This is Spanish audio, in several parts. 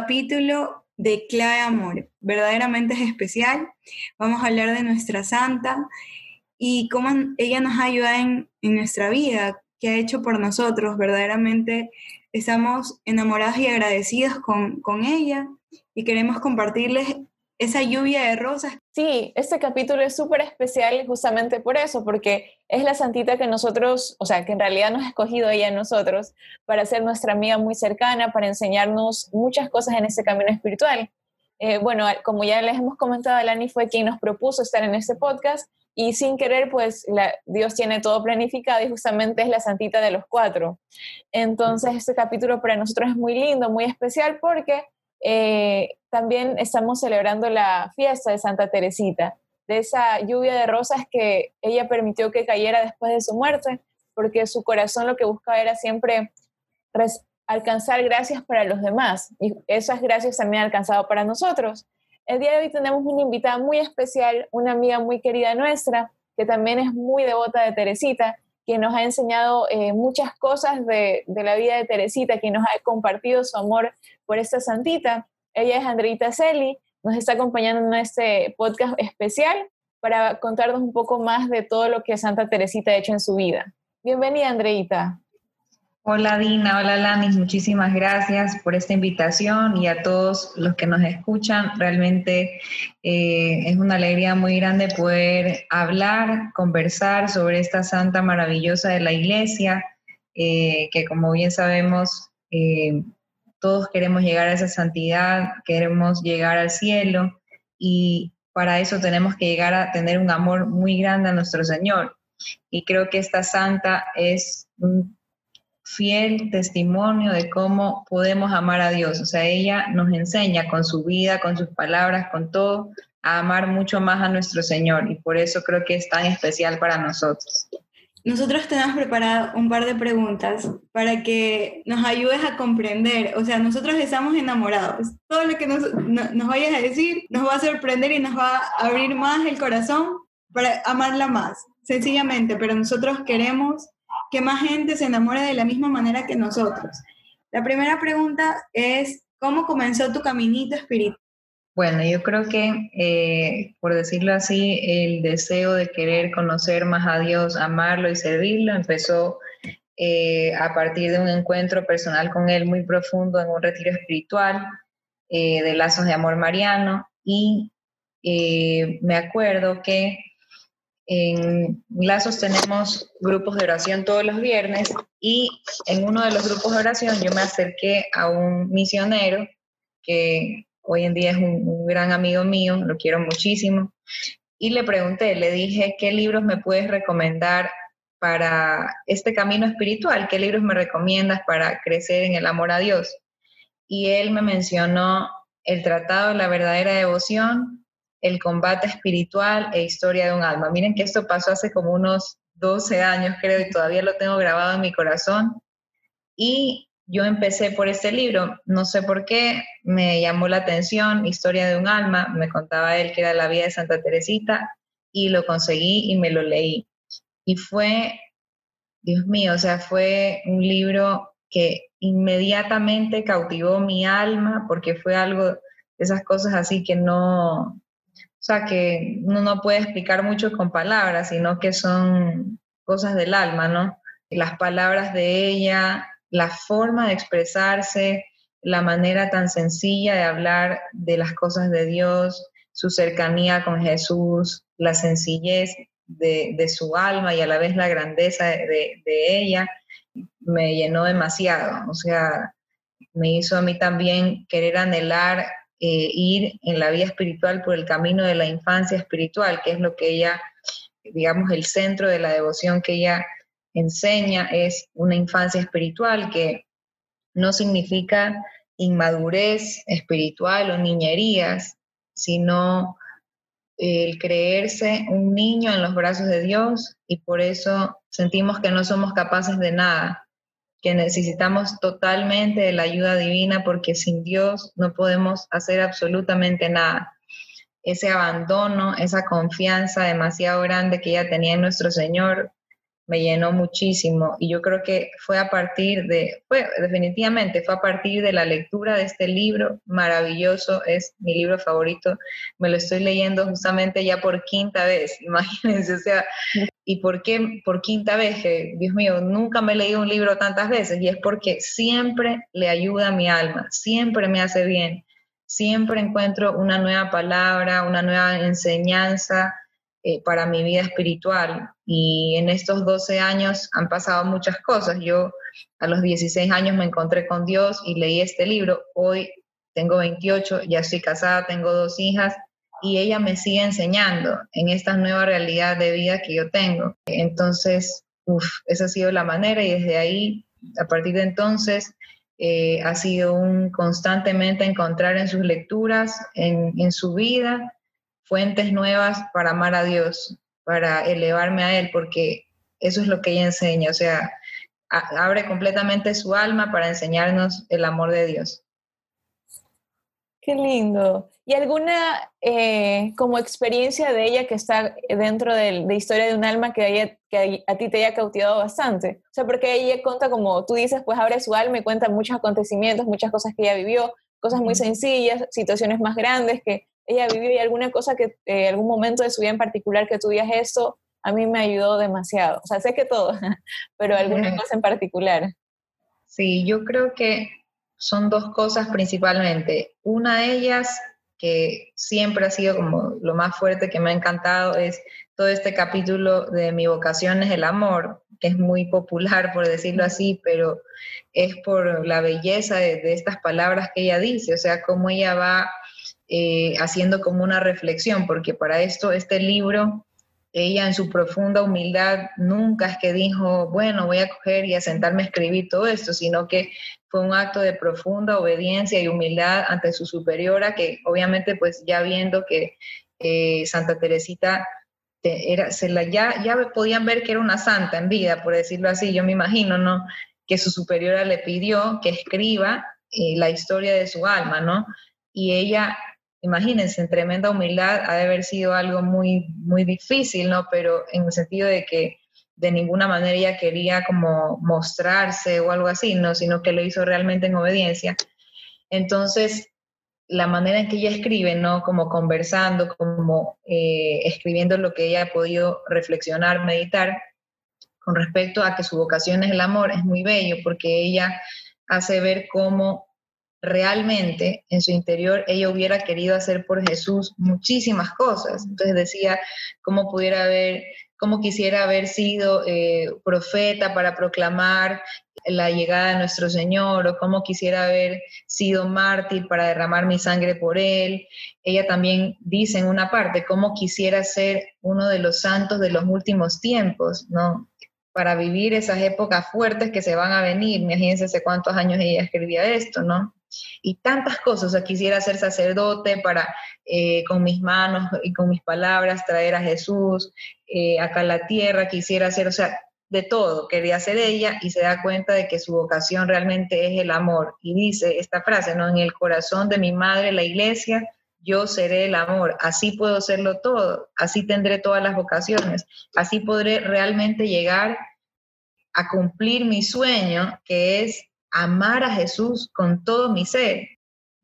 capítulo de Clave Amor. Verdaderamente es especial. Vamos a hablar de nuestra santa y cómo ella nos ayuda en, en nuestra vida, qué ha hecho por nosotros. Verdaderamente estamos enamorados y agradecidos con, con ella y queremos compartirles esa lluvia de rosas. Sí, este capítulo es súper especial justamente por eso, porque es la santita que nosotros, o sea, que en realidad nos ha escogido ella a nosotros para ser nuestra amiga muy cercana, para enseñarnos muchas cosas en ese camino espiritual. Eh, bueno, como ya les hemos comentado, Alani fue quien nos propuso estar en este podcast y sin querer, pues Dios tiene todo planificado y justamente es la santita de los cuatro. Entonces, este capítulo para nosotros es muy lindo, muy especial porque eh, también estamos celebrando la fiesta de Santa Teresita, de esa lluvia de rosas que ella permitió que cayera después de su muerte, porque su corazón lo que buscaba era siempre alcanzar gracias para los demás y esas gracias también han alcanzado para nosotros. El día de hoy tenemos una invitada muy especial, una amiga muy querida nuestra, que también es muy devota de Teresita, que nos ha enseñado eh, muchas cosas de, la vida de Teresita, que nos ha compartido su amor por esta santita. Ella es Andreita Celi, nos está acompañando en este podcast especial para contarnos un poco más de todo lo que Santa Teresita ha hecho en su vida. Bienvenida, Andreita. Hola Dina, hola Lanis, muchísimas gracias por esta invitación y a todos los que nos escuchan. Realmente eh, es una alegría muy grande poder hablar, conversar sobre esta santa maravillosa de la iglesia, eh, que como bien sabemos, eh, todos queremos llegar a esa santidad, queremos llegar al cielo y para eso tenemos que llegar a tener un amor muy grande a nuestro Señor. Y creo que esta santa es un fiel testimonio de cómo podemos amar a Dios. O sea, ella nos enseña con su vida, con sus palabras, con todo, a amar mucho más a nuestro Señor. Y por eso creo que es tan especial para nosotros. Nosotros tenemos preparado un par de preguntas para que nos ayudes a comprender. O sea, nosotros estamos enamorados. Todo lo que nos, nos vayas a decir nos va a sorprender y nos va a abrir más el corazón para amarla más, sencillamente. Pero nosotros queremos que más gente se enamore de la misma manera que nosotros. La primera pregunta es, ¿cómo comenzó tu caminito espiritual? Bueno, yo creo que, eh, por decirlo así, el deseo de querer conocer más a Dios, amarlo y servirlo empezó eh, a partir de un encuentro personal con Él muy profundo en un retiro espiritual eh, de lazos de amor mariano. Y me acuerdo que en Lazos tenemos grupos de oración todos los viernes y en uno de los grupos de oración yo me acerqué a un misionero que hoy en día es un, gran amigo mío, lo quiero muchísimo, y le pregunté, le dije, ¿qué libros me puedes recomendar para este camino espiritual? ¿Qué libros me recomiendas para crecer en el amor a Dios? Y él me mencionó el Tratado de la Verdadera Devoción el combate espiritual e historia de un alma. Miren que esto pasó hace como unos 12 años, creo, y todavía lo tengo grabado en mi corazón. Y yo empecé por este libro, no sé por qué, me llamó la atención, Historia de un alma, me contaba él que era la vida de Santa Teresita, y lo conseguí y me lo leí. Y fue, Dios mío, o sea, fue un libro que inmediatamente cautivó mi alma, porque fue algo, esas cosas así que no, o sea, que uno no puede explicar mucho con palabras, sino que son cosas del alma, ¿no? Las palabras de ella, la forma de expresarse, la manera tan sencilla de hablar de las cosas de Dios, su cercanía con Jesús, la sencillez de, su alma y a la vez la grandeza de, de, ella, me llenó demasiado. O sea, me hizo a mí también querer anhelar eh, ir en la vida espiritual por el camino de la infancia espiritual, que es lo que ella, digamos, el centro de la devoción que ella enseña es una infancia espiritual que no significa inmadurez espiritual o niñerías, sino el creerse un niño en los brazos de Dios y por eso sentimos que no somos capaces de nada, que necesitamos totalmente de la ayuda divina porque sin Dios no podemos hacer absolutamente nada. Ese abandono, esa confianza demasiado grande que ella tenía en nuestro Señor, me llenó muchísimo y yo creo que fue a partir de, fue definitivamente fue a partir de la lectura de este libro maravilloso, es mi libro favorito, me lo estoy leyendo justamente ya por quinta vez, imagínense, o sea, ¿y por qué por quinta vez? Que, Dios mío, nunca me he leído un libro tantas veces y es porque siempre le ayuda a mi alma, siempre me hace bien, siempre encuentro una nueva palabra, una nueva enseñanza eh, para mi vida espiritual. Y en estos 12 años han pasado muchas cosas. Yo a los 16 años me encontré con Dios y leí este libro. Hoy tengo 28, ya estoy casada, tengo dos hijas y ella me sigue enseñando en esta nueva realidad de vida que yo tengo. Entonces, uff, esa ha sido la manera y desde ahí, a partir de entonces, eh, ha sido un constantemente encontrar en sus lecturas, en, en su vida, fuentes nuevas para amar a Dios, para elevarme a Él, porque eso es lo que ella enseña, o sea, abre completamente su alma para enseñarnos el amor de Dios. Qué lindo. ¿Y alguna eh, como experiencia de ella que está dentro de, de Historia de un alma que, que a ti te haya cautivado bastante? O sea, porque ella cuenta, como tú dices, pues abre su alma y cuenta muchos acontecimientos, muchas cosas que ella vivió, cosas muy sencillas, situaciones más grandes que ella vivió y alguna cosa que, eh, algún momento de su vida en particular que tú digas esto, a mí me ayudó demasiado. O sea, sé que todo, pero alguna cosa en particular. Sí, yo creo que son dos cosas principalmente. Una de ellas, que siempre ha sido como lo más fuerte que me ha encantado, es todo este capítulo de Mi vocación es el amor, que es muy popular, por decirlo así, pero es por la belleza de, de estas palabras que ella dice, o sea, cómo ella va eh, haciendo como una reflexión, porque para esto este libro, ella en su profunda humildad nunca es que dijo, bueno, voy a coger y a sentarme a escribir todo esto, sino que fue un acto de profunda obediencia y humildad ante su superiora, que obviamente pues ya viendo que eh, Santa Teresita era, se la, ya, ya podían ver que era una santa en vida, por decirlo así, yo me imagino, ¿no? Que su superiora le pidió que escriba eh, la historia de su alma, ¿no? Y ella imagínense, en tremenda humildad ha de haber sido algo muy, muy difícil, ¿no? Pero en el sentido de que de ninguna manera ella quería como mostrarse o algo así, ¿no? Sino que lo hizo realmente en obediencia. Entonces, la manera en que ella escribe, ¿no? Como conversando, como eh, escribiendo lo que ella ha podido reflexionar, meditar, con respecto a que su vocación es el amor, es muy bello, porque ella hace ver cómo realmente en su interior ella hubiera querido hacer por Jesús muchísimas cosas. Entonces decía cómo pudiera haber, cómo quisiera haber sido eh, profeta para proclamar la llegada de nuestro Señor o cómo quisiera haber sido mártir para derramar mi sangre por Él. Ella también dice en una parte cómo quisiera ser uno de los santos de los últimos tiempos, ¿no? Para vivir esas épocas fuertes que se van a venir. Imagínense cuántos años ella escribía esto, ¿no? Y tantas cosas. O sea, quisiera ser sacerdote para eh, con mis manos y con mis palabras traer a Jesús eh, acá a la tierra, quisiera ser, o sea, de todo, quería ser ella y se da cuenta de que su vocación realmente es el amor. Y dice esta frase, ¿no? En el corazón de mi madre, la iglesia, yo seré el amor, así puedo serlo todo, así tendré todas las vocaciones, así podré realmente llegar a cumplir mi sueño, que es amar a Jesús con todo mi ser.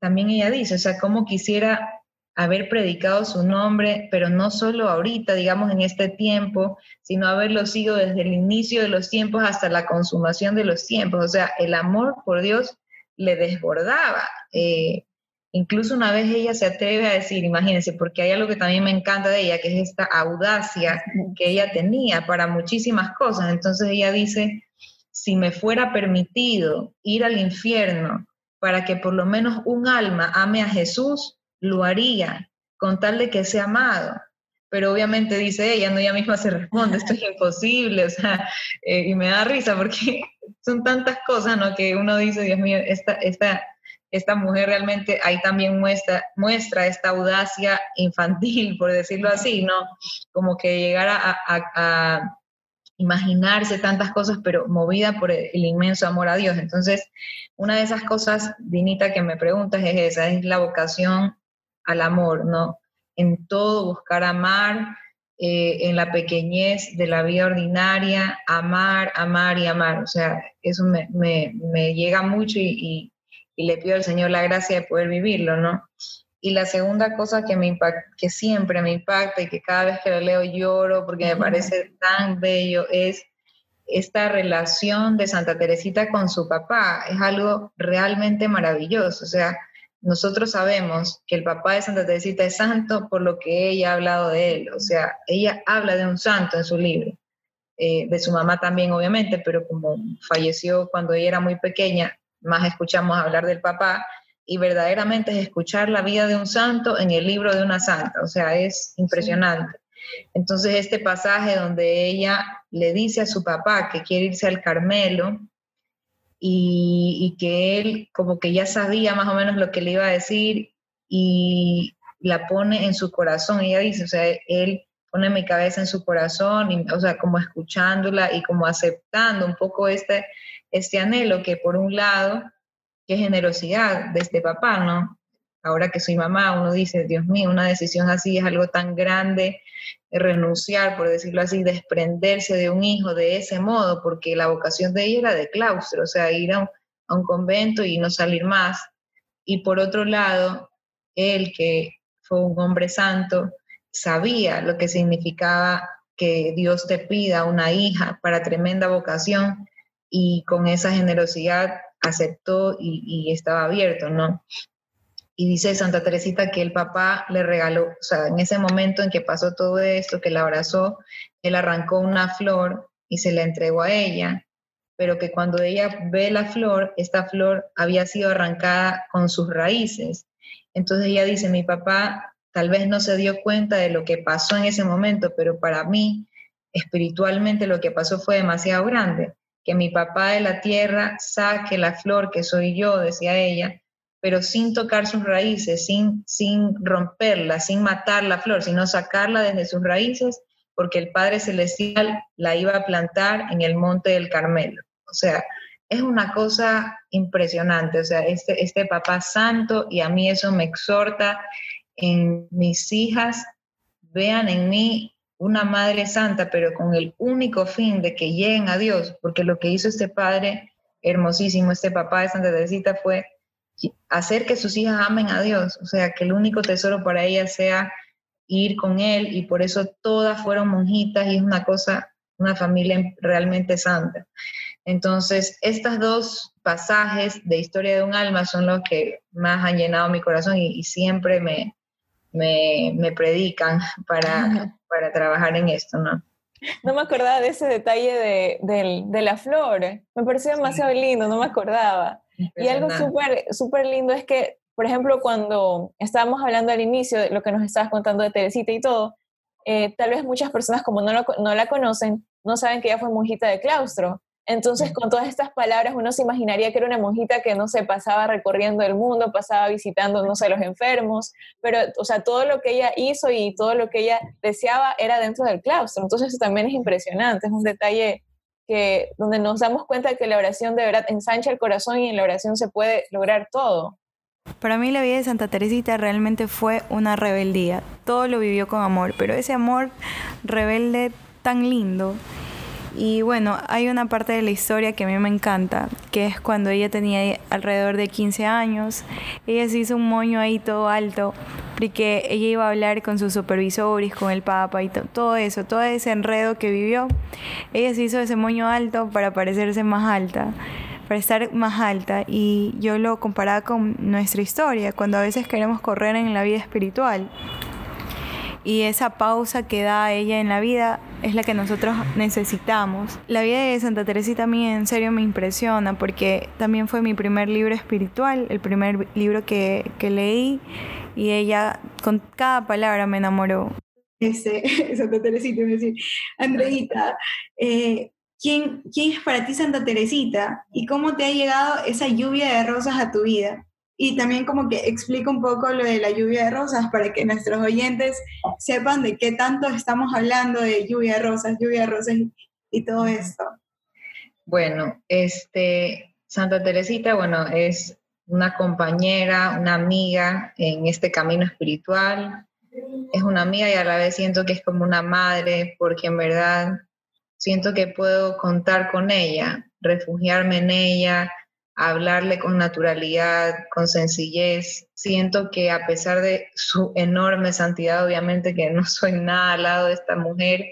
También ella dice, o sea, cómo quisiera haber predicado su nombre, pero no solo ahorita, digamos, en este tiempo, sino haberlo sido desde el inicio de los tiempos hasta la consumación de los tiempos. O sea, el amor por Dios le desbordaba. Eh, incluso una vez ella se atreve a decir, imagínense, porque hay algo que también me encanta de ella, que es esta audacia que ella tenía para muchísimas cosas. Entonces ella dice, si me fuera permitido ir al infierno para que por lo menos un alma ame a Jesús, lo haría, con tal de que sea amado. Pero obviamente dice ella, no ella misma se responde, esto es imposible, o sea, eh, y me da risa porque son tantas cosas, ¿no? Que uno dice, Dios mío, esta, esta, esta mujer realmente ahí también muestra, muestra esta audacia infantil, por decirlo así, ¿no? Como que llegar a imaginarse tantas cosas, pero movida por el, inmenso amor a Dios. Entonces, una de esas cosas, Dinita, que me preguntas es esa, es la vocación al amor, ¿no? En todo buscar amar, eh, en la pequeñez de la vida ordinaria, amar, amar y amar. O sea, eso me, me, llega mucho y, y, le pido al Señor la gracia de poder vivirlo, ¿no? Y la segunda cosa que, me que siempre me impacta y que cada vez que lo leo lloro porque me parece tan bello es esta relación de Santa Teresita con su papá. Es algo realmente maravilloso. O sea, nosotros sabemos que el papá de Santa Teresita es santo por lo que ella ha hablado de él. O sea, ella habla de un santo en su libro. Eh, de su mamá también, obviamente, pero como falleció cuando ella era muy pequeña, más escuchamos hablar del papá y verdaderamente es escuchar la vida de un santo en el libro de una santa. O sea, es impresionante. Entonces, este pasaje donde ella le dice a su papá que quiere irse al Carmelo, y, que él como que ya sabía más o menos lo que le iba a decir y la pone en su corazón. Ella dice, o sea, él pone mi cabeza en su corazón, y, o sea, como escuchándola y como aceptando un poco este, este anhelo que por un lado, qué generosidad de este papá, ¿no? Ahora que soy mamá, uno dice, Dios mío, una decisión así es algo tan grande, renunciar, por decirlo así, desprenderse de un hijo de ese modo, porque la vocación de ella era de claustro, o sea, ir a un, convento y no salir más. Y por otro lado, él, que fue un hombre santo, sabía lo que significaba que Dios te pida una hija para tremenda vocación y con esa generosidad aceptó y, estaba abierto, ¿no? Y dice Santa Teresita que el papá le regaló, o sea, en ese momento en que pasó todo esto, que la abrazó, él arrancó una flor y se la entregó a ella, pero que cuando ella ve la flor, esta flor había sido arrancada con sus raíces. Entonces ella dice, mi papá tal vez no se dio cuenta de lo que pasó en ese momento, pero para mí, espiritualmente, lo que pasó fue demasiado grande. Que mi papá de la tierra saque la flor que soy yo, decía ella, pero sin tocar sus raíces, sin, sin romperla, sin matar la flor, sino sacarla desde sus raíces, porque el Padre Celestial la iba a plantar en el monte del Carmelo. O sea, es una cosa impresionante, o sea, este, este papá santo, y a mí eso me exhorta en mis hijas, vean en mí una madre santa, pero con el único fin de que lleguen a Dios, porque lo que hizo este padre hermosísimo, este papá de Santa Teresita fue hacer que sus hijas amen a Dios, o sea, que el único tesoro para ellas sea ir con Él y por eso todas fueron monjitas y es una cosa, una familia realmente santa. Entonces, estos dos pasajes de historia de un alma son los que más han llenado mi corazón y, siempre me, me, predican para, para trabajar en esto, ¿no? No me acordaba de ese detalle de, de la flor. Me pareció demasiado lindo, no me acordaba. Y algo súper súper lindo es que, por ejemplo, cuando estábamos hablando al inicio de lo que nos estabas contando de Teresita y todo, eh, tal vez muchas personas como no, no la conocen, no saben que ella fue monjita de claustro. Entonces, con todas estas palabras, uno se imaginaría que era una monjita que, no se pasaba recorriendo el mundo, pasaba visitando, no sé, los enfermos, pero, o sea, todo lo que ella hizo y todo lo que ella deseaba era dentro del claustro. Entonces, eso también es impresionante, es un detalle que, donde nos damos cuenta que la oración de verdad ensancha el corazón y en la oración se puede lograr todo. Para mí la vida de Santa Teresita realmente fue una rebeldía. Todo lo vivió con amor, pero ese amor rebelde tan lindo y bueno, hay una parte de la historia que a mí me encanta, que es cuando ella tenía alrededor de 15 años. Ella se hizo un moño ahí todo alto, porque ella iba a hablar con sus supervisores, con el papa y todo eso, todo ese enredo que vivió. Ella se hizo ese moño alto para parecerse más alta para estar más alta y yo lo comparaba con nuestra historia, cuando a veces queremos correr en la vida espiritual y esa pausa que da ella en la vida es la que nosotros necesitamos. La vida de Santa Teresita a mí en serio me impresiona porque también fue mi primer libro espiritual, el primer libro que, que leí y ella con cada palabra me enamoró. Este, Santa Teresita, es decir, Andreita, eh, ¿quién, ¿quién es para ti Santa Teresita y cómo te ha llegado esa lluvia de rosas a tu vida? Y también como que explica un poco lo de la lluvia de rosas para que nuestros oyentes sepan de qué tanto estamos hablando de lluvia de rosas, lluvia de rosas y, todo esto. Bueno, este, Santa Teresita, bueno, es una compañera, una amiga en este camino espiritual. es una amiga y a la vez siento que es como una madre, porque en verdad siento que puedo contar con ella, refugiarme en ella, hablarle con naturalidad, con sencillez. Siento que a pesar de su enorme santidad, obviamente que no soy nada al lado de esta mujer,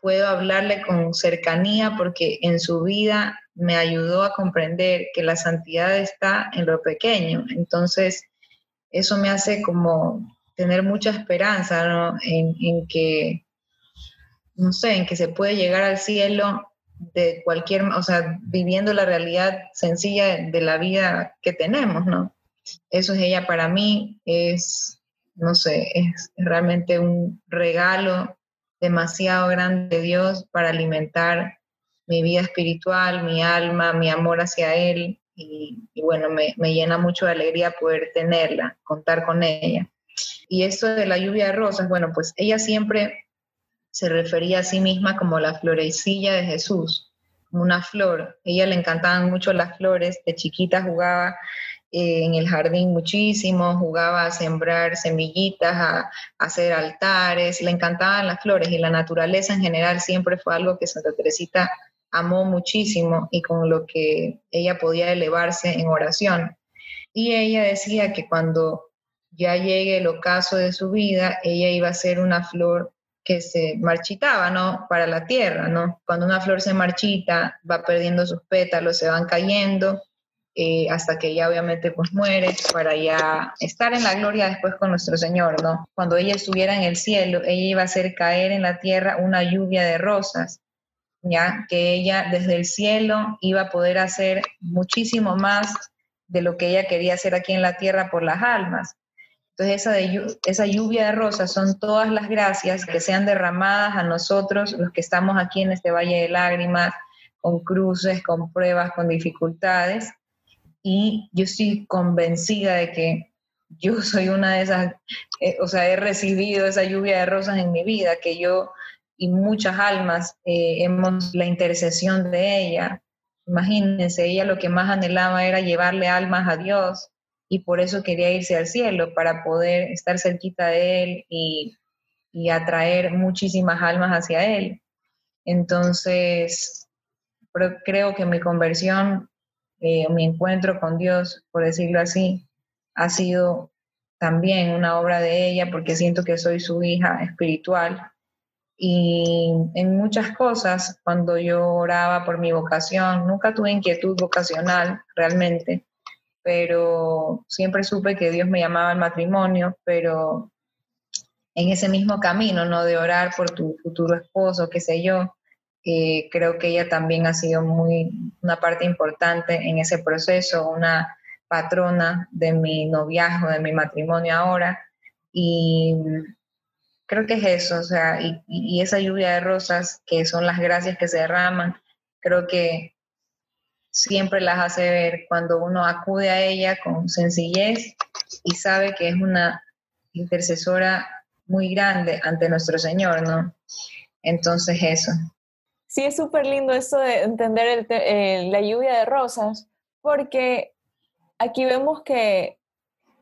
puedo hablarle con cercanía porque en su vida me ayudó a comprender que la santidad está en lo pequeño. Entonces, eso me hace como tener mucha esperanza en, en que, no sé, en que se puede llegar al cielo de cualquier, o sea, viviendo la realidad sencilla de la vida que tenemos, ¿no? Eso es ella para mí, es, no sé, es realmente un regalo demasiado grande de Dios para alimentar mi vida espiritual, mi alma, mi amor hacia Él. Y, bueno, me, me, llena mucho de alegría poder tenerla, contar con ella. Y esto de la lluvia de rosas, bueno, pues ella siempre se refería a sí misma como la florecilla de Jesús, una flor. A ella le encantaban mucho las flores, de chiquita jugaba eh, en el jardín muchísimo, jugaba a sembrar semillitas, a, hacer altares, le encantaban las flores y la naturaleza en general siempre fue algo que Santa Teresita amó muchísimo y con lo que ella podía elevarse en oración. Y ella decía que cuando ya llegue el ocaso de su vida, ella iba a ser una flor que se marchitaba, ¿no? Para la tierra, ¿no? Cuando una flor se marchita, va perdiendo sus pétalos, se van cayendo, eh, hasta que ella obviamente pues muere, para ya estar en la gloria después con nuestro Señor, ¿no? Cuando ella estuviera en el cielo, ella iba a hacer caer en la tierra una lluvia de rosas, ¿ya? Que ella desde el cielo iba a poder hacer muchísimo más de lo que ella quería hacer aquí en la tierra por las almas. Esa, de, esa lluvia de rosas son todas las gracias que sean derramadas a nosotros, los que estamos aquí en este valle de lágrimas, con cruces, con pruebas, con dificultades. Y yo estoy convencida de que yo soy una de esas, eh, o sea, he recibido esa lluvia de rosas en mi vida, que yo y muchas almas eh, hemos la intercesión de ella. Imagínense, ella lo que más anhelaba era llevarle almas a Dios y por eso quería irse al cielo, para poder estar cerquita de Él y, atraer muchísimas almas hacia Él. Entonces, creo que mi conversión, eh, mi encuentro con Dios, por decirlo así, ha sido también una obra de ella porque siento que soy su hija espiritual. Y en muchas cosas, cuando yo oraba por mi vocación, nunca tuve inquietud vocacional realmente, pero siempre supe que Dios me llamaba al matrimonio, pero en ese mismo camino, ¿no? De orar por tu futuro esposo, qué sé yo, eh, creo que ella también ha sido muy, una parte importante en ese proceso, una patrona de mi noviazgo, de mi matrimonio ahora, y creo que es eso, o sea, y, y esa lluvia de rosas, que son las gracias que se derraman, creo que siempre las hace ver cuando uno acude a ella con sencillez y sabe que es una intercesora muy grande ante nuestro Señor, ¿no? Entonces eso. Sí, es súper lindo eso de entender la lluvia de rosas, porque aquí vemos que,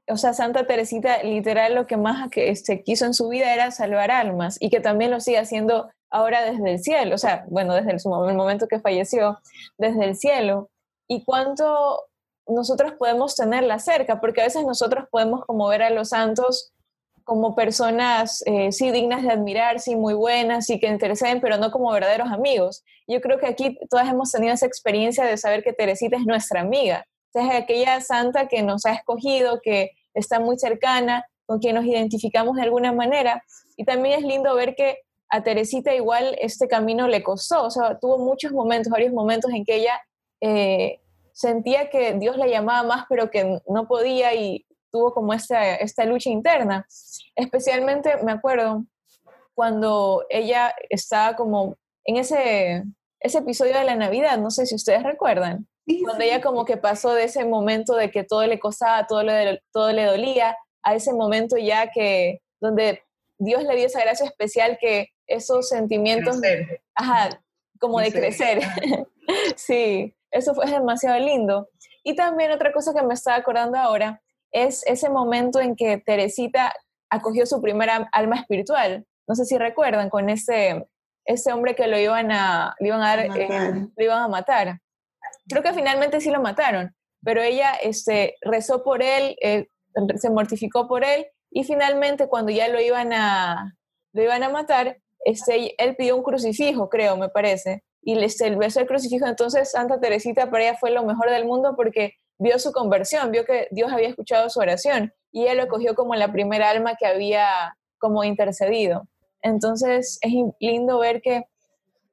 o sea, Santa Teresita literal lo que más que se quiso en su vida era salvar almas y que también lo sigue haciendo ahora desde el cielo, o sea, bueno, desde el, momento que falleció, desde el cielo, y cuánto nosotros podemos tenerla cerca, porque a veces nosotros podemos como ver a los santos como personas, eh, sí, dignas de admirar, sí, muy buenas, sí, que interesen, pero no como verdaderos amigos. Yo creo que aquí todas hemos tenido esa experiencia de saber que Teresita es nuestra amiga, es aquella santa que nos ha escogido, que está muy cercana, con quien nos identificamos de alguna manera. Y también es lindo ver que a Teresita igual este camino le costó, o sea, tuvo muchos momentos, varios momentos en que ella eh, sentía que Dios la llamaba más, pero que no podía y tuvo como esta, esta lucha interna. Especialmente me acuerdo cuando ella estaba como en ese, ese episodio de la Navidad, no sé si ustedes recuerdan, cuando ella como que pasó de ese momento de que todo le costaba, todo le, todo le dolía, a ese momento ya que donde Dios le dio esa gracia especial que esos sentimientos, ajá, como de crecer. sí, eso fue demasiado lindo. Y también otra cosa que me estaba acordando ahora es ese momento en que Teresita acogió su primera alma espiritual. No sé si recuerdan con ese, ese hombre que lo iban a, iban a, dar, eh, lo iban a matar. Creo que finalmente sí lo mataron, pero ella este, rezó por él, eh, se mortificó por él y finalmente cuando ya lo iban a, lo iban a matar, este, él pidió un crucifijo, creo, me parece, y le besó el crucifijo. Entonces Santa Teresita para ella fue lo mejor del mundo porque vio su conversión, vio que Dios había escuchado su oración y ella lo cogió como la primera alma que había como intercedido. Entonces es lindo ver que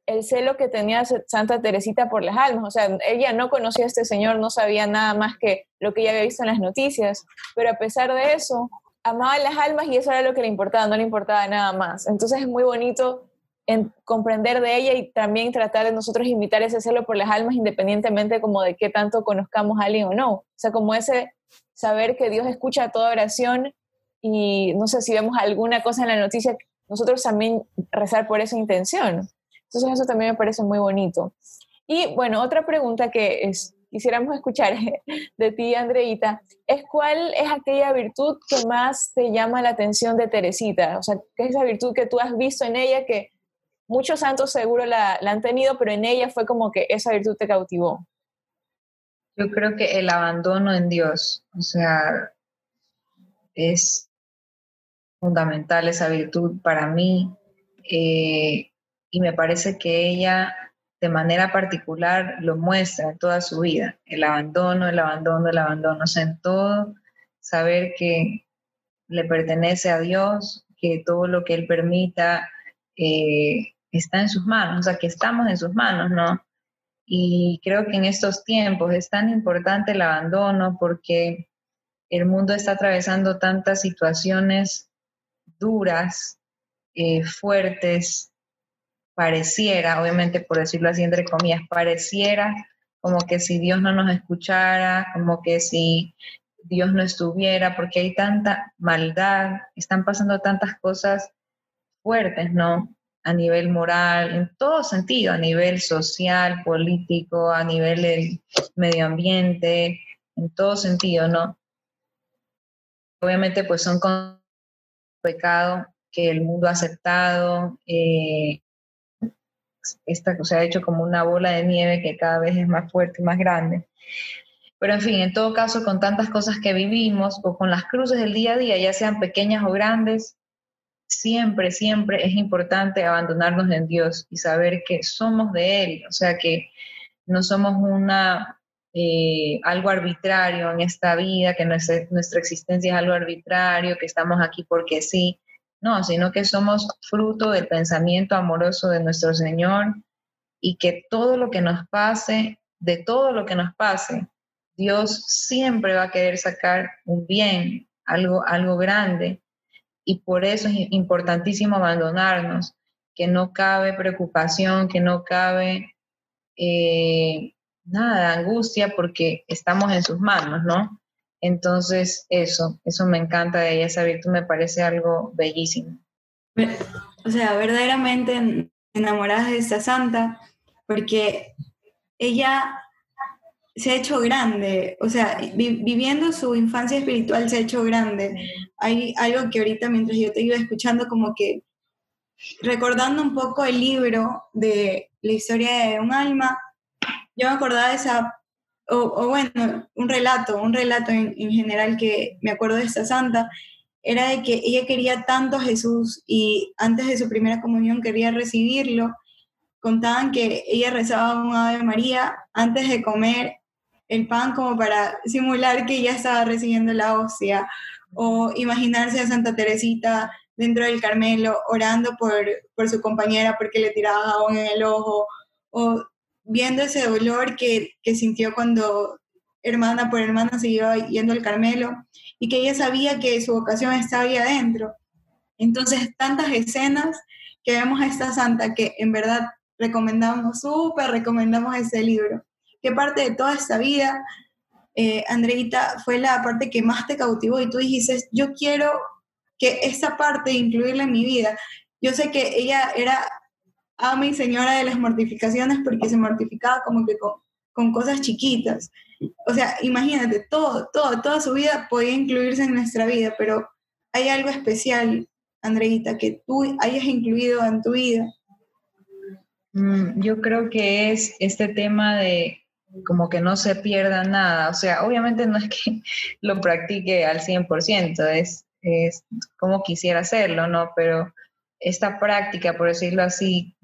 el celo que tenía Santa Teresita por las almas, o sea, ella no conocía a este señor, no sabía nada más que lo que ella había visto en las noticias, pero a pesar de eso, amaba las almas y eso era lo que le importaba, no le importaba nada más. Entonces es muy bonito en comprender de ella y también tratar de nosotros imitar ese celo por las almas independientemente como de qué tanto conozcamos a alguien o no. O sea, como ese saber que Dios escucha toda oración y no sé si vemos alguna cosa en la noticia, nosotros también rezar por esa intención. Entonces eso también me parece muy bonito. Y bueno, otra pregunta que es, quisiéramos escuchar de ti, Andreita, es cuál es aquella virtud que más te llama la atención de Teresita? O sea, ¿qué es esa virtud que tú has visto en ella que muchos santos seguro la, la han tenido, pero en ella fue como que esa virtud te cautivó? Yo creo que el abandono en Dios, o sea, es fundamental esa virtud para mí. Eh, y me parece que ella de manera particular lo muestra toda su vida, el abandono, el abandono, el abandono, o en todo, saber que le pertenece a Dios, que todo lo que Él permita eh, está en sus manos, o sea, que estamos en sus manos, ¿no? Y creo que en estos tiempos es tan importante el abandono porque el mundo está atravesando tantas situaciones duras, eh, fuertes, pareciera, obviamente por decirlo así entre comillas, pareciera como que si Dios no nos escuchara, como que si Dios no estuviera, porque hay tanta maldad, están pasando tantas cosas fuertes, ¿no? A nivel moral, en todo sentido, a nivel social, político, a nivel del medio ambiente, en todo sentido, ¿no? Obviamente, pues son con pecado que el mundo ha aceptado, eh, esta, se ha hecho como una bola de nieve que cada vez es más fuerte y más grande. Pero en fin, en todo caso, con tantas cosas que vivimos o con las cruces del día a día, ya sean pequeñas o grandes, siempre, siempre es importante abandonarnos en Dios y saber que somos de Él, o sea que no somos una, eh, algo arbitrario en esta vida, que nuestra, nuestra existencia es algo arbitrario, que estamos aquí porque sí, no, sino que somos fruto del pensamiento amoroso de nuestro Señor y que todo lo que nos pase, de todo lo que nos pase, Dios siempre va a querer sacar un bien, algo, algo grande. Y por eso es importantísimo abandonarnos, que no cabe preocupación, que no cabe eh, nada, angustia, porque estamos en sus manos, ¿no? Entonces, eso, eso me encanta de ella, esa virtud me parece algo bellísimo. O sea, verdaderamente enamorada de esta santa, porque ella se ha hecho grande, o sea, viviendo su infancia espiritual se ha hecho grande. Hay algo que ahorita mientras yo te iba escuchando, como que recordando un poco el libro de la historia de un alma, yo me acordaba de esa o, bueno, un relato, un relato en, general que me acuerdo de esta santa, era de que ella quería tanto a Jesús y antes de su primera comunión quería recibirlo. Contaban que ella rezaba un Ave María antes de comer el pan como para simular que ya estaba recibiendo la hostia o imaginarse a Santa Teresita dentro del Carmelo orando por, por su compañera porque le tiraba jabón en el ojo o viendo ese dolor que, sintió cuando hermana por hermana se iba yendo al Carmelo y que ella sabía que su vocación estaba ahí adentro. Entonces, tantas escenas que vemos a esta santa que en verdad recomendamos, súper recomendamos ese libro. ¿Qué parte de toda esta vida, eh, Andreita, fue la parte que más te cautivó y tú dijiste, yo quiero que esta parte incluirla en mi vida? Yo sé que ella era a mi señora de las mortificaciones porque se mortificaba como que con, cosas chiquitas. O sea, imagínate, todo, todo, toda su vida podía incluirse en nuestra vida, pero hay algo especial, Andreita, que tú hayas incluido en tu vida. Mm, yo creo que es este tema de como que no se pierda nada. O sea, obviamente no es que lo practique al 100%, es, es como quisiera hacerlo, ¿no? Pero esta práctica, por decirlo así,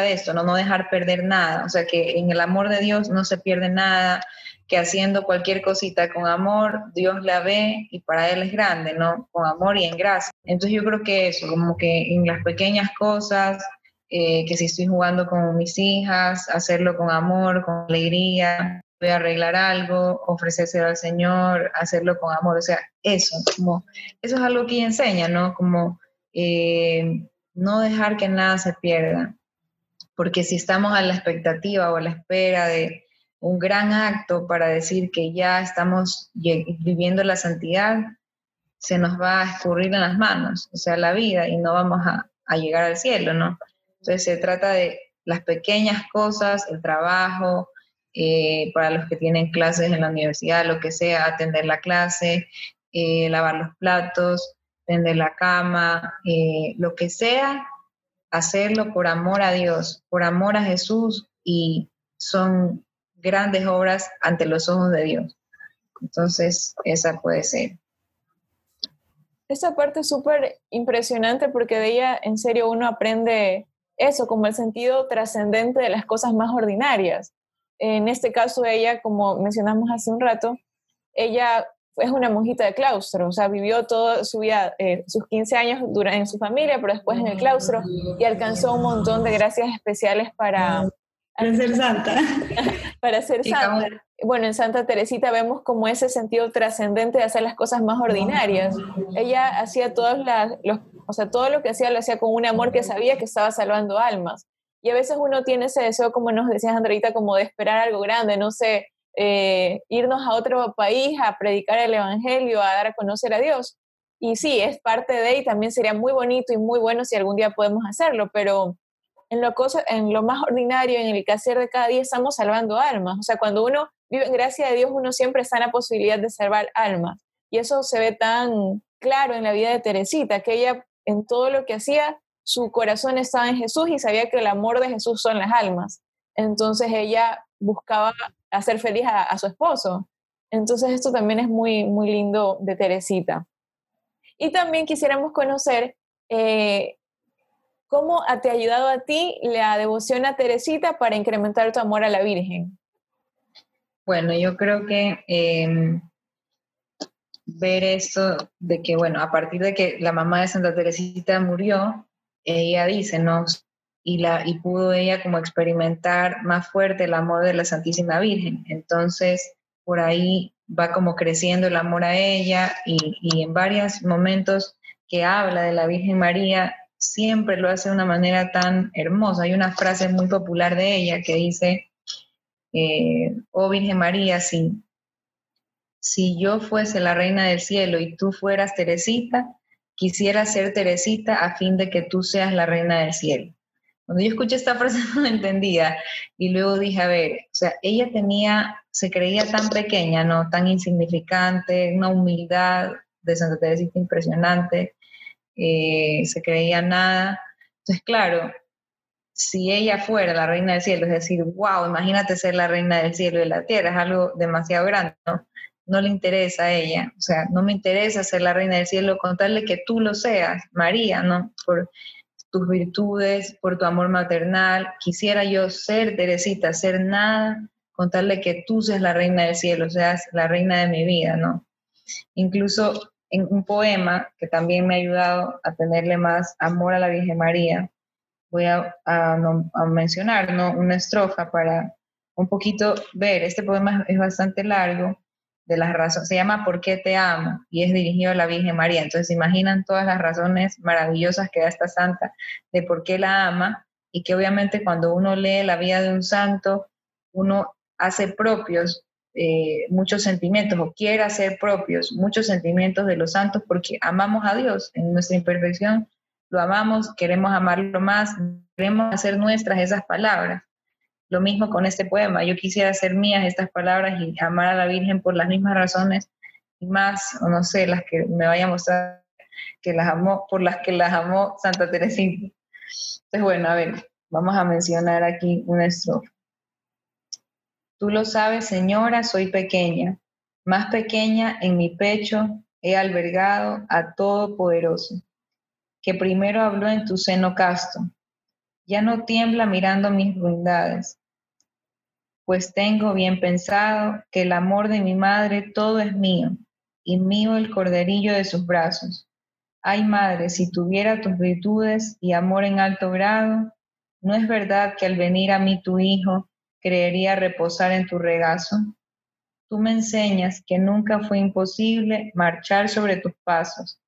de esto, ¿no? no dejar perder nada, o sea, que en el amor de Dios no se pierde nada, que haciendo cualquier cosita con amor, Dios la ve y para Él es grande, ¿no? Con amor y en gracia. Entonces yo creo que eso, como que en las pequeñas cosas, eh, que si estoy jugando con mis hijas, hacerlo con amor, con alegría, voy a arreglar algo, ofrecérselo al Señor, hacerlo con amor, o sea, eso, como, eso es algo que enseña, ¿no? Como eh, no dejar que nada se pierda, porque si estamos a la expectativa o a la espera de un gran acto para decir que ya estamos viviendo la santidad, se nos va a escurrir en las manos, o sea, la vida, y no vamos a, a llegar al cielo, ¿no? Entonces se trata de las pequeñas cosas, el trabajo, eh, para los que tienen clases en la universidad, lo que sea, atender la clase, eh, lavar los platos, tender la cama, eh, lo que sea, hacerlo por amor a Dios, por amor a Jesús y son grandes obras ante los ojos de Dios. Entonces, esa puede ser. Esa parte es súper impresionante porque de ella en serio uno aprende eso, como el sentido trascendente de las cosas más ordinarias. En este caso, ella, como mencionamos hace un rato, ella es una monjita de claustro, o sea, vivió toda su vida, eh, sus 15 años en su familia, pero después en el claustro y alcanzó un montón de gracias especiales para... Para ser santa. para ser santa. Bueno, en Santa Teresita vemos como ese sentido trascendente de hacer las cosas más ordinarias. Ella hacía todos los o sea, todo lo que hacía lo hacía con un amor que sabía que estaba salvando almas. Y a veces uno tiene ese deseo, como nos decías, Andreita, como de esperar algo grande, no sé, eh, irnos a otro país a predicar el Evangelio, a dar a conocer a Dios. Y sí, es parte de, y también sería muy bonito y muy bueno si algún día podemos hacerlo, pero en lo, cosa, en lo más ordinario, en el hacer de cada día, estamos salvando almas. O sea, cuando uno vive en gracia de Dios, uno siempre está en la posibilidad de salvar almas. Y eso se ve tan claro en la vida de Teresita, que ella en todo lo que hacía, su corazón estaba en Jesús y sabía que el amor de Jesús son las almas. Entonces ella buscaba hacer feliz a, su esposo. Entonces esto también es muy, muy lindo de Teresita. Y también quisiéramos conocer eh, cómo te ha ayudado a ti la devoción a Teresita para incrementar tu amor a la Virgen. Bueno, yo creo que em, ver esto de que, bueno, a partir de que la mamá de Santa Teresita murió, ella dice, ¿no? Y, la, y pudo ella como experimentar más fuerte el amor de la Santísima Virgen. Entonces, por ahí va como creciendo el amor a ella y, y en varios momentos que habla de la Virgen María, siempre lo hace de una manera tan hermosa. Hay una frase muy popular de ella que dice, eh, oh Virgen María, si, si yo fuese la reina del cielo y tú fueras Teresita, quisiera ser Teresita a fin de que tú seas la reina del cielo. Cuando yo escuché esta frase no la entendía y luego dije, a ver, o sea, ella tenía, se creía tan pequeña, ¿no? Tan insignificante, una humildad de Santa Teresita impresionante, eh, se creía nada. Entonces, claro, si ella fuera la reina del cielo, es decir, wow, imagínate ser la reina del cielo y de la tierra, es algo demasiado grande, ¿no? no le interesa a ella. O sea, no me interesa ser la reina del cielo, contarle que tú lo seas, María, ¿no? Por tus virtudes, por tu amor maternal. Quisiera yo ser Teresita, ser nada, contarle que tú seas la reina del cielo, seas la reina de mi vida, ¿no? Incluso en un poema que también me ha ayudado a tenerle más amor a la Virgen María, voy a, mencionar ¿no? una estrofa para un poquito ver. Este poema es bastante largo, de las razones, se llama ¿Por qué te amo? y es dirigido a la Virgen María. Entonces, imaginan todas las razones maravillosas que da esta santa de por qué la ama y que obviamente cuando uno lee la vida de un santo, uno hace propios eh, muchos sentimientos o quiere hacer propios muchos sentimientos de los santos porque amamos a Dios en nuestra imperfección, lo amamos, queremos amarlo más, queremos hacer nuestras esas palabras. Lo mismo con este poema. Yo quisiera hacer mías estas palabras y amar a la Virgen por las mismas razones y más, o no sé, las que me vaya a mostrar que las amó, por las que las amó Santa Teresita. Entonces, bueno, a ver, vamos a mencionar aquí una estrofa. Tú lo sabes, señora, soy pequeña, más pequeña en mi pecho he albergado a Todopoderoso, que primero habló en tu seno casto. Ya no tiembla mirando mis ruindades, pues tengo bien pensado que el amor de mi madre todo es mío, y mío el corderillo de sus brazos. Ay, madre, si tuviera tus virtudes y amor en alto grado, ¿no es verdad que al venir a mí tu hijo, creería reposar en tu regazo? Tú me enseñas que nunca fue imposible marchar sobre tus pasos,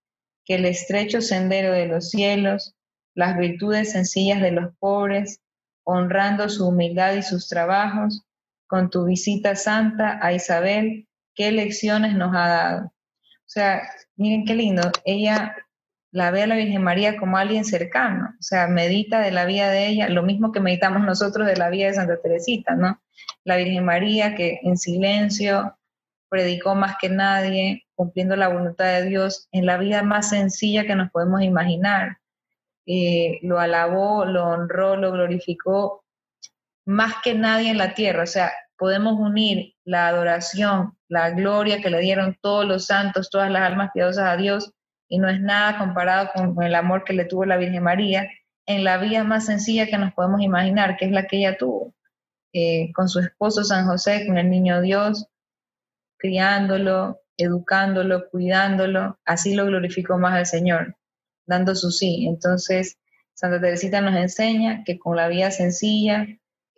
que el estrecho sendero de los cielos, las virtudes sencillas de los pobres, honrando su humildad y sus trabajos, con tu visita santa a Isabel, qué lecciones nos ha dado. O sea, miren qué lindo, ella la ve a la Virgen María como alguien cercano, o sea, medita de la vida de ella, lo mismo que meditamos nosotros de la vida de Santa Teresita, ¿no? La Virgen María que en silencio predicó más que nadie, cumpliendo la voluntad de Dios en la vida más sencilla que nos podemos imaginar. Eh, lo alabó, lo honró, lo glorificó más que nadie en la tierra. O sea, podemos unir la adoración, la gloria que le dieron todos los santos, todas las almas piadosas a Dios, y no es nada comparado con el amor que le tuvo la Virgen María en la vida más sencilla que nos podemos imaginar, que es la que ella tuvo, eh, con su esposo San José, con el niño Dios, criándolo, educándolo, cuidándolo, así lo glorificó más al Señor, dando su sí. Entonces, Santa Teresita nos enseña que con la vida sencilla,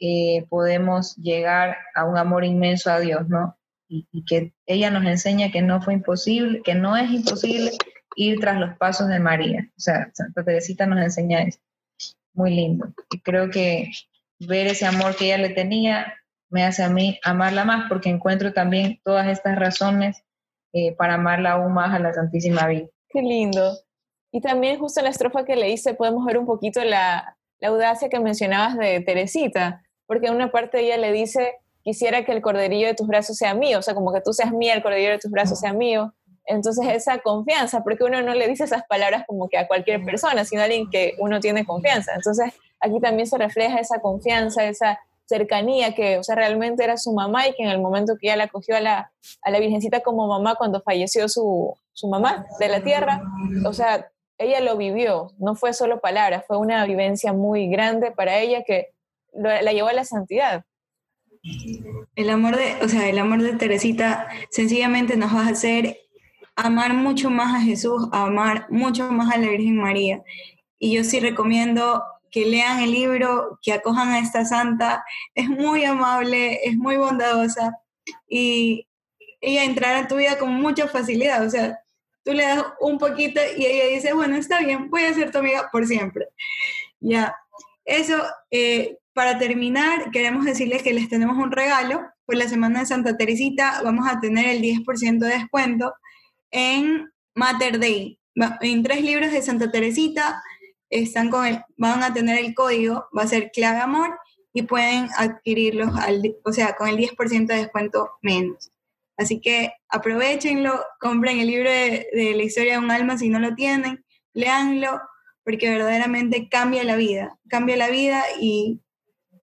eh, podemos llegar a un amor inmenso a Dios, ¿no? Y, que ella nos enseña que no fue imposible, que no es imposible ir tras los pasos de María. O sea, Santa Teresita nos enseña eso. Muy lindo. Y creo que ver ese amor que ella le tenía me hace a mí amarla más porque encuentro también todas estas razones eh, para amarla aún más a la Santísima Virgen. Qué lindo. Y también justo en la estrofa que le hice podemos ver un poquito la, la audacia que mencionabas de Teresita, porque en una parte ella le dice, quisiera que el corderillo de tus brazos sea mío, o sea, como que tú seas mía, el corderillo de tus brazos sea mío. Entonces esa confianza, porque uno no le dice esas palabras como que a cualquier persona, sino a alguien que uno tiene confianza. Entonces aquí también se refleja esa confianza, esa cercanía que, o sea, realmente era su mamá y que en el momento que ella la cogió a la, a la Virgencita como mamá cuando falleció su, su mamá de la tierra, o sea, ella lo vivió, no fue solo palabras, fue una vivencia muy grande para ella que la llevó a la santidad. El amor de, o sea, el amor de Teresita sencillamente nos va a hacer amar mucho más a Jesús, amar mucho más a la Virgen María. Y yo sí recomiendo que lean el libro, que acojan a esta santa. Es muy amable, es muy bondadosa y ella entrará en tu vida con mucha facilidad. O sea, tú le das un poquito y ella dice, bueno, está bien, voy a ser tu amiga por siempre. Ya, eso eh, para terminar, queremos decirles que les tenemos un regalo. Por la semana de Santa Teresita vamos a tener el 10% de descuento en Mater Day. En tres libros de Santa Teresita están con el, van a tener el código, va a ser clave amor y pueden adquirirlos, o sea, con el 10% de descuento menos. Así que aprovechenlo, compren el libro de, de, la historia de un alma si no lo tienen, léanlo, porque verdaderamente cambia la vida, cambia la vida y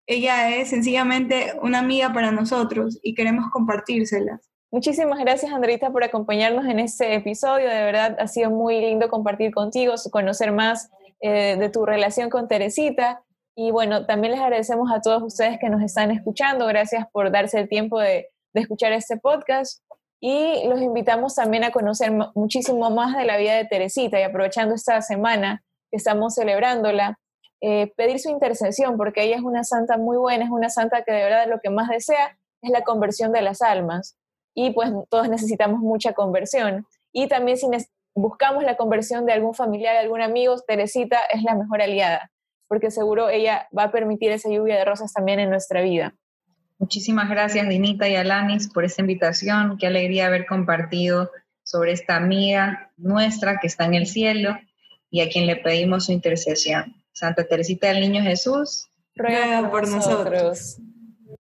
ella es sencillamente una amiga para nosotros y queremos compartírselas. Muchísimas gracias, Andrita, por acompañarnos en este episodio. De verdad, ha sido muy lindo compartir contigo, conocer más eh, de tu relación con Teresita. Y bueno, también les agradecemos a todos ustedes que nos están escuchando. Gracias por darse el tiempo de, de escuchar este podcast. Y los invitamos también a conocer muchísimo más de la vida de Teresita. Y aprovechando esta semana que estamos celebrándola, eh, pedir su intercesión, porque ella es una santa muy buena, es una santa que de verdad lo que más desea es la conversión de las almas. Y pues todos necesitamos mucha conversión. Y también si buscamos la conversión de algún familiar, de algún amigo, Teresita es la mejor aliada, porque seguro ella va a permitir esa lluvia de rosas también en nuestra vida. Muchísimas gracias, Dinita y Alanis, por esta invitación. Qué alegría haber compartido sobre esta amiga nuestra que está en el cielo y a quien le pedimos su intercesión. Santa Teresita del Niño Jesús, ruega por nosotros.